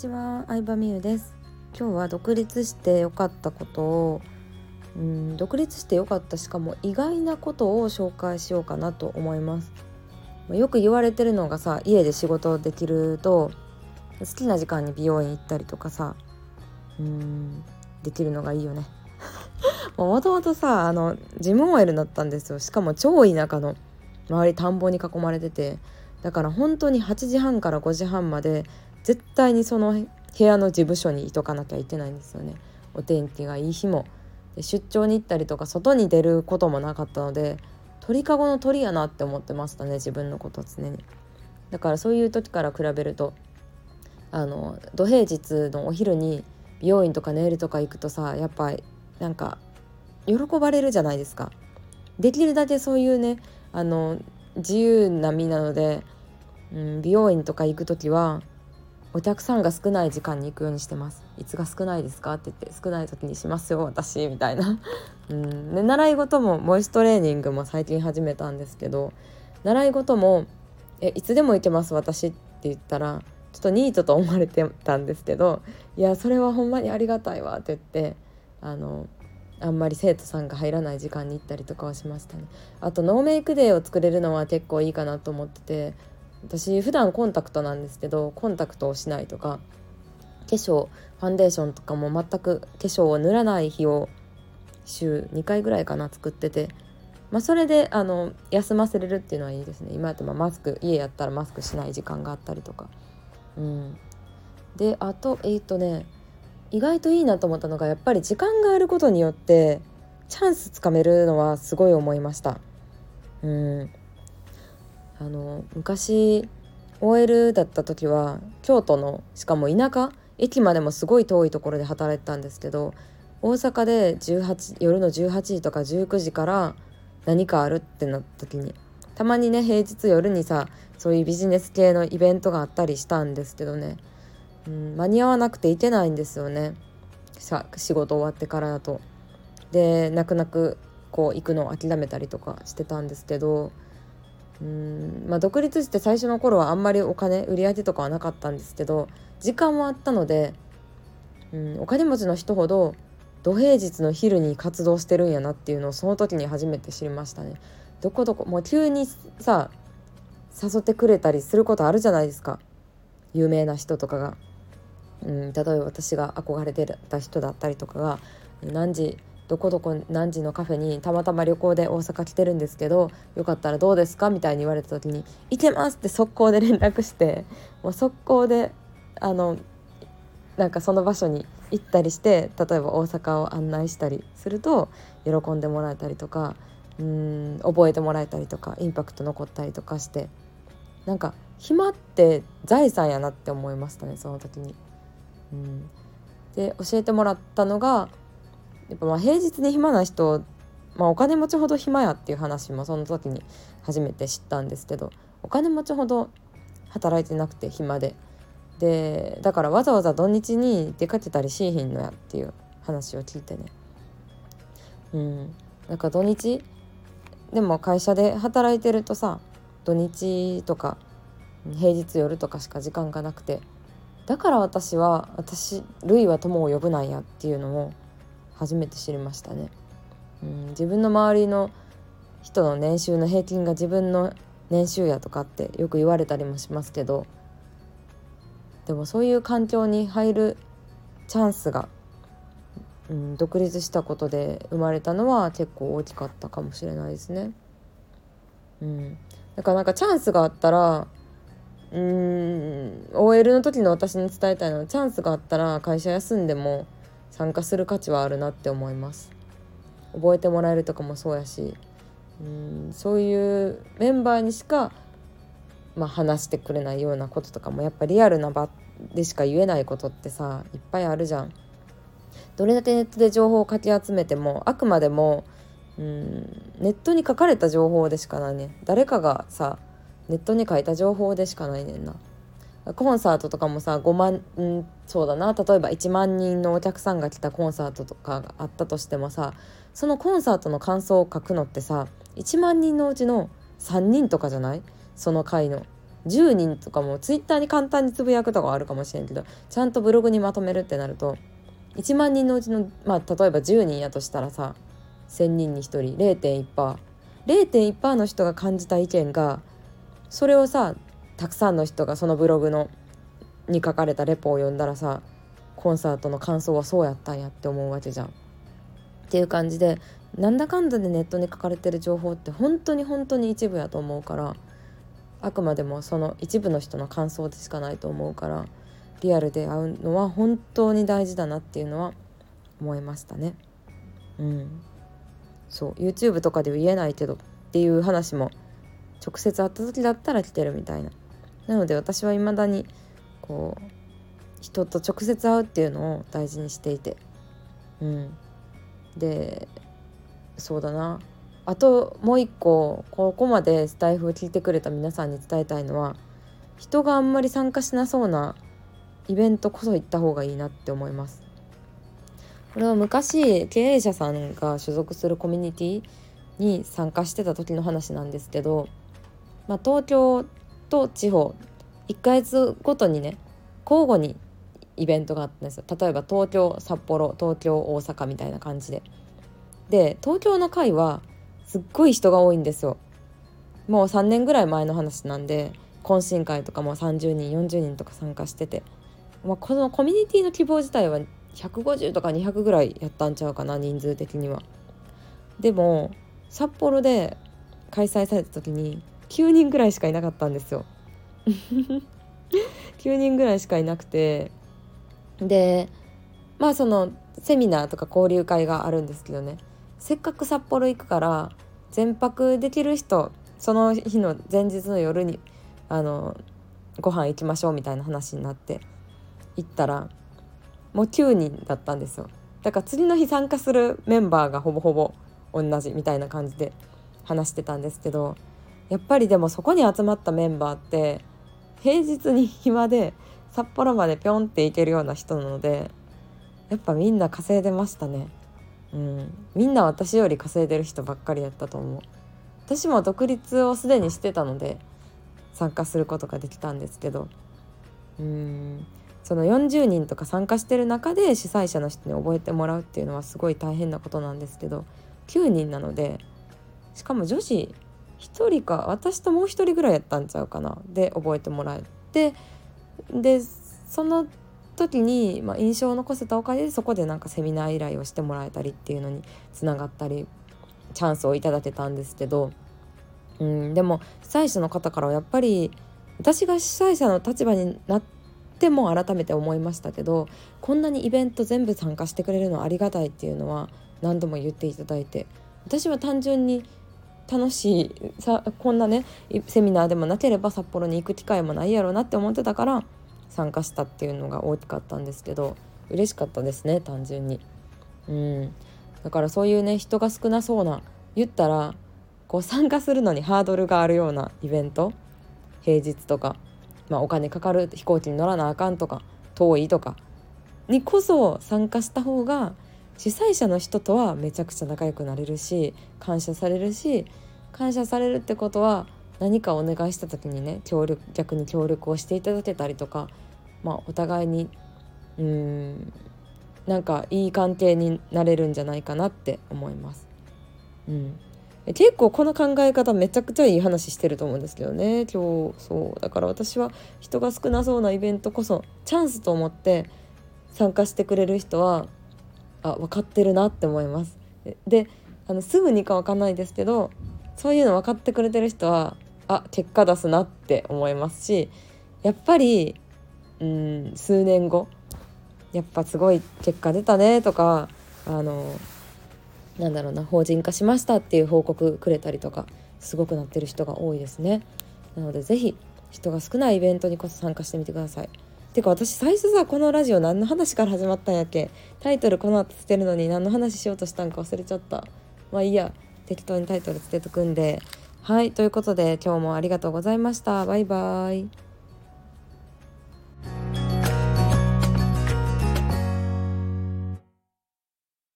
ちは、相葉美優です。今日は独立して良かったことをうん独立して良かったしかも意外なことを紹介しようかなと思います。よく言われてるのがさ家で仕事できると好きな時間に美容院行ったりとかさうんできるのがいいよね。もともとさあのジム OL だったんですよ。しかも超田舎の。周り田んぼに囲まれてて。だから本当に8時半から5時半まで絶対にその部屋の事務所にいとかなきゃいけないんですよね。お天気がいい日も。出張に行ったりとか外に出ることもなかったので鳥かごの鳥やなって思ってましたね自分のこと常に。だからそういう時から比べるとあの土平日のお昼に美容院とかネイルとか行くとさやっぱなんか喜ばれるじゃないですか。できるだけそういうねあの自由な身なので、うん、美容院とか行く時はお客さんが少ない時間に行くようにしてます。いつが少ないですかって言って少ない時にしますよ私みたいな、うん、で習い事もボイストレーニングも最近始めたんですけど習い事も「えいつでも行けます私」って言ったらちょっとニートと思われてたんですけど「いやそれはほんまにありがたいわ」って言ってあのあんまり生徒さんが入らない時間に行ったりとかはしましたね。あとノーメイクデーを作れるのは結構いいかなと思ってて私普段コンタクトなんですけどコンタクトをしないとか化粧ファンデーションとかも全く化粧を塗らない日を週2回ぐらいかな作っててまあそれであの休ませれるっていうのはいいですね。今やってマスク家やったらマスクしない時間があったりとか。うん。であとえっ、とね意外といいなと思ったのがやっぱり時間があることによってチャンスつかめるのはすごい思いました。うん。あの昔 OL だった時は京都のしかも田舎駅までもすごい遠いところで働いてたんですけど大阪で18夜の18時とか19時から何かあるってなった時にたまにね平日夜にさそういうビジネス系のイベントがあったりしたんですけどねうん、間に合わなくていけないんですよねさ仕事終わってからだと。で泣く泣くこう行くのを諦めたりとかしてたんですけどうんまあ独立して最初の頃はあんまりお金売り上げとかはなかったんですけど時間はあったので、うん、お金持ちの人ほど土平日の昼に活動してるんやなっていうのをその時に初めて知りましたね。どこどこもう急にさ誘ってくれたりすることあるじゃないですか有名な人とかが。うん、例えば私が憧れてた人だったりとかが何時どこどこ何時のカフェにたまたま旅行で大阪来てるんですけどよかったらどうですかみたいに言われた時に「行けます!」って速攻で連絡してもう速攻であのなんかその場所に行ったりして例えば大阪を案内したりすると喜んでもらえたりとかうん覚えてもらえたりとかインパクト残ったりとかしてなんか暇って財産やなって思いましたねその時に。うん、で教えてもらったのがやっぱまあ平日に暇な人、まあ、お金持ちほど暇やっていう話もその時に初めて知ったんですけどお金持ちほど働いてなくて暇で。でだからわざわざ土日に出かけたりしいひんのやっていう話を聞いてね。うん。なんか土日でも会社で働いてるとさ土日とか平日夜とかしか時間がなくてだから私は私ルイは友を呼ぶなんやっていうのを初めて知りましたね。うん、自分の周りの人の年収の平均が自分の年収やとかってよく言われたりもしますけどでもそういう環境に入るチャンスが、うん、独立したことで生まれたのは結構大きかったかもしれないですね。うん、だからなんかチャンスがあったらうん OL の時の私に伝えたいのはチャンスがあったら会社休んでも参加する価値はあるなって思います覚えてもらえるとかもそうやしうんそういうメンバーにしか、まあ、話してくれないようなこととかもやっぱリアルな場でしか言えないことってさいっぱいあるじゃん。どれだけネットで情報をかき集めてもあくまでもうんネットに書かれた情報でしかないね誰かがさネットに書いた情報でしかないねんな。コンサートとかもさ5万、ん、そうだな。例えば1万人のお客さんが来たコンサートとかがあったとしてもさそのコンサートの感想を書くのってさ1万人のうちの3人とかじゃない？その回の。10人とかもツイッターに簡単につぶやくとかあるかもしれんけどちゃんとブログにまとめるってなると1万人のうちのまあ例えば10人やとしたらさ1,000人に1人 0.1%0.1% の人が感じた意見がそれをさたくさんの人がそのブログのに書かれたレポを読んだらさコンサートの感想はそうやったんやって思うわけじゃん。っていう感じでなんだかんだでネットに書かれてる情報って本当に本当に一部やと思うからあくまでもその一部の人の感想でしかないと思うからリアルで会うのは本当に大事だなっていうのは思いましたね。うん、そう YouTube とかでは言えないけどっていう話も直接会った時だったら来てるみたいな。なので私は未だにこう人と直接会うっていうのを大事にしていて。うん。でそうだな。あともう一個ここまでスタイフを聞いてくれた皆さんに伝えたいのは人があんまり参加しなそうなイベントこそ行った方がいいなって思います。これは昔経営者さんが所属するコミュニティに参加してた時の話なんですけど、まあ、東京と地方。1ヶ月ごとにね交互にイベントがあったんですよ。例えば東京札幌東京大阪みたいな感じで。で東京の会はすっごい人が多いんですよ。もう3年ぐらい前の話なんで懇親会とかも30人40人とか参加してて、まあ、このコミュニティの希望自体は150とか200ぐらいやったんちゃうかな人数的には。でも札幌で開催された時に9人ぐらいしかいなかったんですよ。9人ぐらいしかいなくて。でまあそのセミナーとか交流会があるんですけどね。せっかく札幌行くから全泊できる人その日の前日の夜にあのご飯行きましょうみたいな話になって行ったらもう9人だったんですよ。だから次の日参加するメンバーがほぼほぼ同じみたいな感じで話してたんですけどやっぱりでもそこに集まったメンバーって平日に暇で札幌までぴょんって行けるような人なのでやっぱみんな稼いでましたね。うん。みんな私より稼いでる人ばっかりやったと思う。私も独立をすでにしてたので参加することができたんですけど。うん。その40人とか参加してる中で主催者の人に覚えてもらうっていうのはすごい大変なことなんですけど9人なのでしかも女子1人か。私ともう1人ぐらいやったんちゃうかな。で覚えてもらえて。でその時に、まあ、印象を残せたおかげでそこでなんかセミナー依頼をしてもらえたりっていうのにつながったりチャンスをいただけたんですけど、うん、でも主催者の方からはやっぱり私が主催者の立場になっても改めて思いましたけどこんなにイベント全部参加してくれるのありがたいっていうのは何度も言っていただいて私は単純に楽しいさこんなねセミナーでもなければ札幌に行く機会もないやろうなって思ってたから参加したっていうのが大きかったんですけど嬉しかったですね単純に。うんだからそういうね人が少なそうな言ったらこう参加するのにハードルがあるようなイベント平日とか、まあ、お金かかる飛行機に乗らなあかんとか遠いとかにこそ参加した方が主催者の人とはめちゃくちゃ仲良くなれるし感謝されるし感謝されるってことは何かお願いした時にね協力逆に協力をしていただけたりとか、まあ、お互いにうーんなんかいい関係になれるんじゃないかなって思います。うん、結構この考え方めちゃくちゃいい話してると思うんですけどね今日そうだから私は人が少なそうなイベントこそチャンスと思って参加してくれる人はあ分かってるなって思います。であのすぐにか分かんないですけどそういうの分かってくれてる人はあ結果出すなって思いますしやっぱりうん数年後やっぱすごい結果出たねとかあのなんだろうな法人化しましたっていう報告くれたりとかすごくなってる人が多いですね。なので是非人が少ないイベントにこそ参加してみてください。てか私最初さこのラジオ何の話から始まったんやっけ？タイトルこの後つけるのに何の話しようとしたんか忘れちゃったまあいいや適当にタイトルつけとくんで。はいということで今日もありがとうございました。バイバーイ。